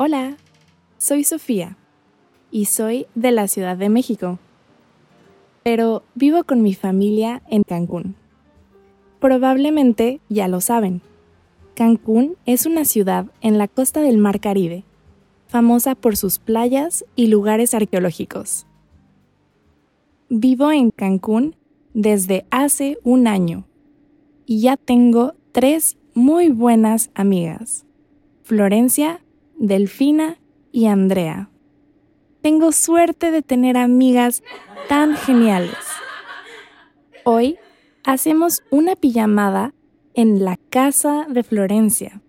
Hola, soy Sofía y soy de la Ciudad de México, pero vivo con mi familia en Cancún. Probablemente ya lo saben. Cancún es una ciudad en la costa del Mar Caribe, famosa por sus playas y lugares arqueológicos. Vivo en Cancún desde hace un año y ya tengo tres muy buenas amigas, Florencia, Delfina y Andrea. Tengo suerte de tener amigas tan geniales. Hoy hacemos una pijamada en la casa de Florencia.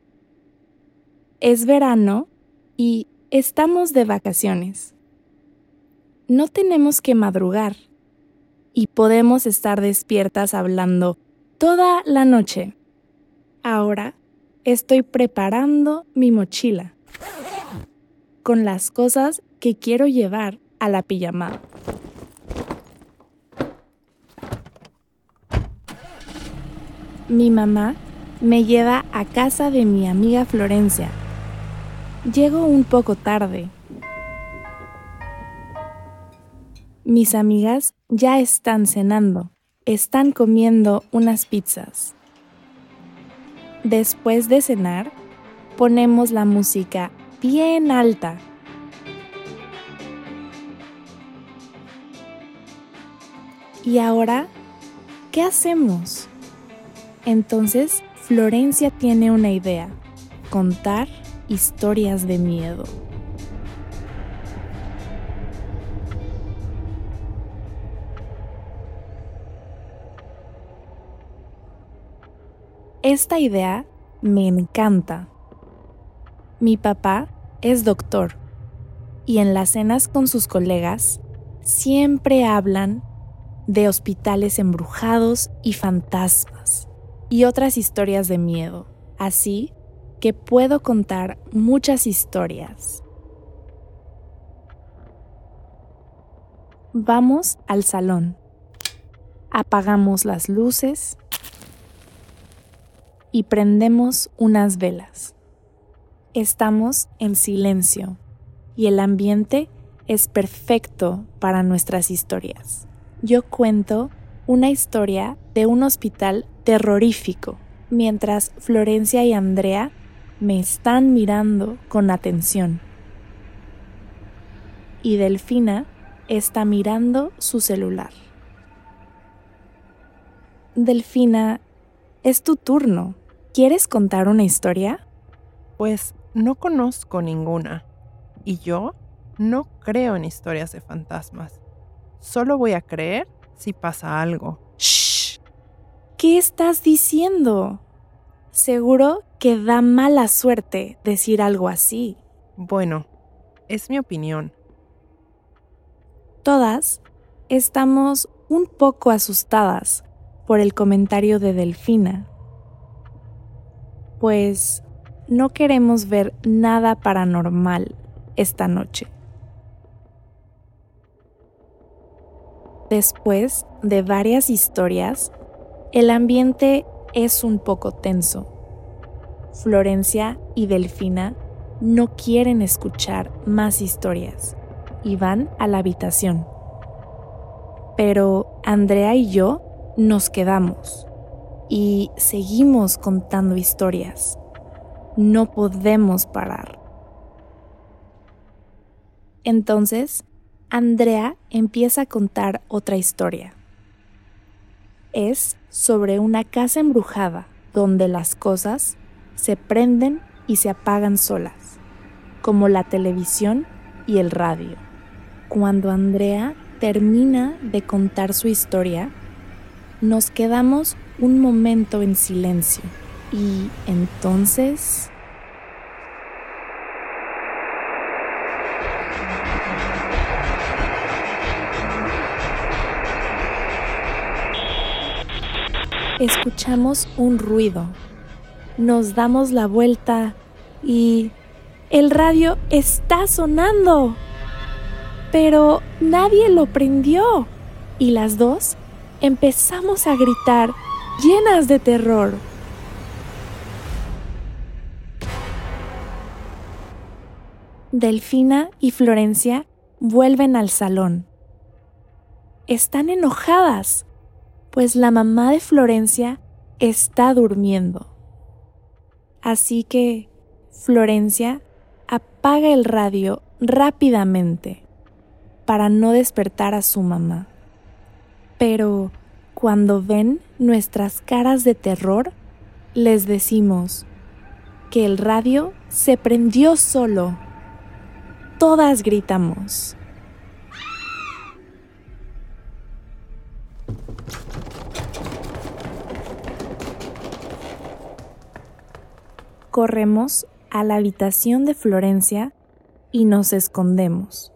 Es verano y estamos de vacaciones. No tenemos que madrugar y podemos estar despiertas hablando toda la noche. Ahora estoy preparando mi mochila con las cosas que quiero llevar a la pijamada. Mi mamá me lleva a casa de mi amiga Florencia. Llego un poco tarde Mis amigas ya están cenando, están comiendo unas pizzas. Después de cenar, ponemos la música bien alta. ¿Y ahora qué hacemos? Entonces Florencia tiene una idea, contar historias de miedo. Esta idea me encanta. Mi papá es doctor y en las cenas con sus colegas siempre hablan de hospitales embrujados y fantasmas y otras historias de miedo. Así que puedo contar muchas historias. Vamos al salón. Apagamos las luces y prendemos unas velas. Estamos en silencio y el ambiente es perfecto para nuestras historias. Yo cuento una historia de un hospital terrorífico, mientras Florencia y Andrea me están mirando con atención. Y Delfina está mirando su celular. Delfina, es tu turno. ¿Quieres contar una historia? Pues no conozco ninguna. Y yo no creo en historias de fantasmas. Solo voy a creer si pasa algo. ¡Shh! ¿Qué estás diciendo? Seguro que da mala suerte decir algo así. Bueno, es mi opinión. Todas estamos un poco asustadas por el comentario de Delfina. Pues no queremos ver nada paranormal esta noche. Después de varias historias, el ambiente es un poco tenso. Florencia y Delfina no quieren escuchar más historias y van a la habitación. Pero Andrea y yo nos quedamos y seguimos contando historias. No podemos parar. Entonces, Andrea empieza a contar otra historia. Es sobre una casa embrujada donde las cosas se prenden y se apagan solas, como la televisión y el radio. Cuando Andrea termina de contar su historia, nos quedamos un momento en silencio y entonces... Escuchamos un ruido, nos damos la vuelta y el radio está sonando. Pero nadie lo prendió y las dos empezamos a gritar llenas de terror. Delfina y Florencia vuelven al salón. Están enojadas, pues la mamá de Florencia está durmiendo. Así que Florencia apaga el radio rápidamente para no despertar a su mamá. Pero cuando ven nuestras caras de terror, les decimos que el radio se prendió solo. Todas gritamos. Corremos a la habitación de Florencia y nos escondemos.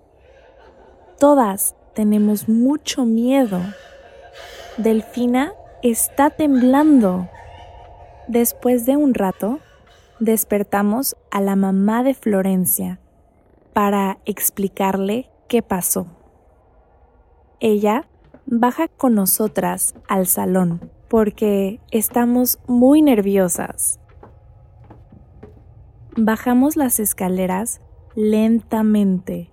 Todas tenemos mucho miedo. Delfina está temblando. Después de un rato, despertamos a la mamá de Florencia para explicarle qué pasó. Ella baja con nosotras al salón porque estamos muy nerviosas. Bajamos las escaleras lentamente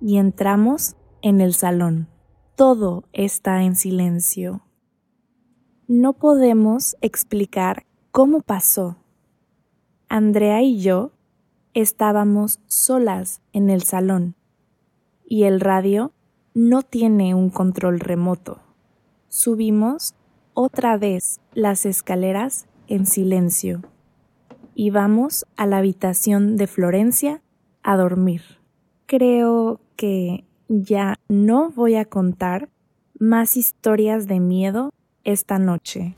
y entramos en el salón. Todo está en silencio. No podemos explicar cómo pasó. Andrea y yo estábamos solas en el salón y el radio no tiene un control remoto. Subimos otra vez las escaleras en silencio y vamos a la habitación de Florencia a dormir. Creo que ya no voy a contar más historias de miedo esta noche.